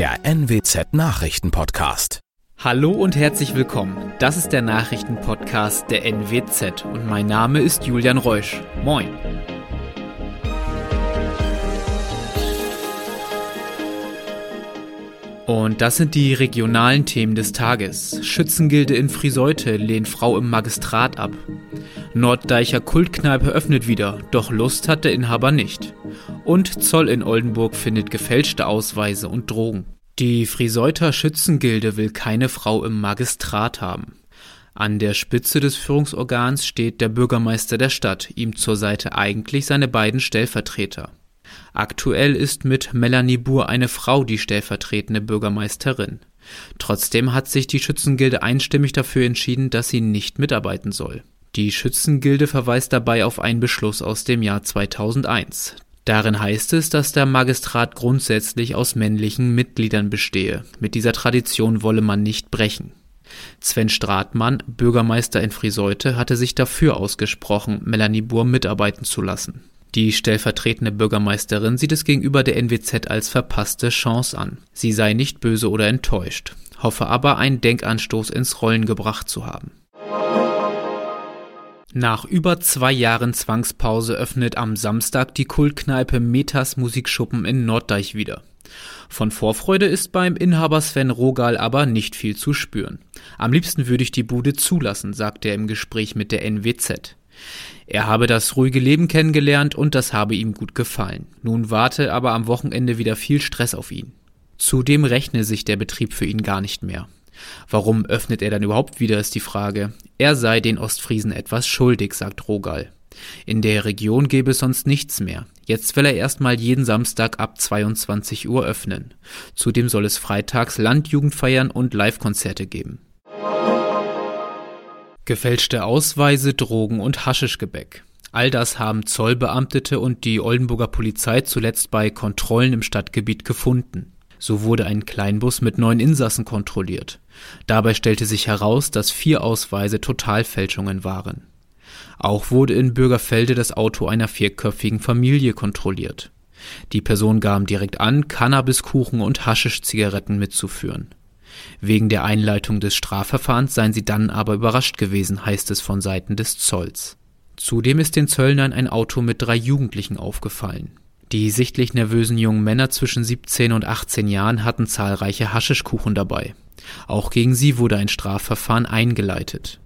der NWZ Nachrichtenpodcast. Hallo und herzlich willkommen. Das ist der Nachrichtenpodcast der NWZ und mein Name ist Julian Reusch. Moin. Und das sind die regionalen Themen des Tages. Schützengilde in Friseute lehnt Frau im Magistrat ab. Norddeicher Kultkneipe öffnet wieder, doch Lust hat der Inhaber nicht. Und Zoll in Oldenburg findet gefälschte Ausweise und Drogen. Die Friseuter Schützengilde will keine Frau im Magistrat haben. An der Spitze des Führungsorgans steht der Bürgermeister der Stadt, ihm zur Seite eigentlich seine beiden Stellvertreter. Aktuell ist mit Melanie Buhr eine Frau die stellvertretende Bürgermeisterin. Trotzdem hat sich die Schützengilde einstimmig dafür entschieden, dass sie nicht mitarbeiten soll. Die Schützengilde verweist dabei auf einen Beschluss aus dem Jahr 2001. Darin heißt es, dass der Magistrat grundsätzlich aus männlichen Mitgliedern bestehe. Mit dieser Tradition wolle man nicht brechen. Sven Stratmann, Bürgermeister in Friseute, hatte sich dafür ausgesprochen, Melanie Buhr mitarbeiten zu lassen. Die stellvertretende Bürgermeisterin sieht es gegenüber der NWZ als verpasste Chance an. Sie sei nicht böse oder enttäuscht, hoffe aber, einen Denkanstoß ins Rollen gebracht zu haben. Nach über zwei Jahren Zwangspause öffnet am Samstag die Kultkneipe Metas Musikschuppen in Norddeich wieder. Von Vorfreude ist beim Inhaber Sven Rogal aber nicht viel zu spüren. Am liebsten würde ich die Bude zulassen, sagt er im Gespräch mit der NWZ. Er habe das ruhige Leben kennengelernt und das habe ihm gut gefallen. Nun warte aber am Wochenende wieder viel Stress auf ihn. Zudem rechne sich der Betrieb für ihn gar nicht mehr. Warum öffnet er dann überhaupt wieder, ist die Frage. Er sei den Ostfriesen etwas schuldig, sagt Rogal. In der Region gäbe es sonst nichts mehr. Jetzt will er erstmal jeden Samstag ab 22 Uhr öffnen. Zudem soll es freitags Landjugendfeiern und Livekonzerte geben. Gefälschte Ausweise, Drogen und Haschischgebäck. All das haben Zollbeamtete und die Oldenburger Polizei zuletzt bei Kontrollen im Stadtgebiet gefunden. So wurde ein Kleinbus mit neun Insassen kontrolliert. Dabei stellte sich heraus, dass vier Ausweise Totalfälschungen waren. Auch wurde in Bürgerfelde das Auto einer vierköpfigen Familie kontrolliert. Die Person gaben direkt an, Cannabiskuchen und Haschischzigaretten mitzuführen. Wegen der Einleitung des Strafverfahrens seien sie dann aber überrascht gewesen, heißt es von Seiten des Zolls. Zudem ist den Zöllnern ein Auto mit drei Jugendlichen aufgefallen. Die sichtlich nervösen jungen Männer zwischen 17 und 18 Jahren hatten zahlreiche Haschischkuchen dabei. Auch gegen sie wurde ein Strafverfahren eingeleitet.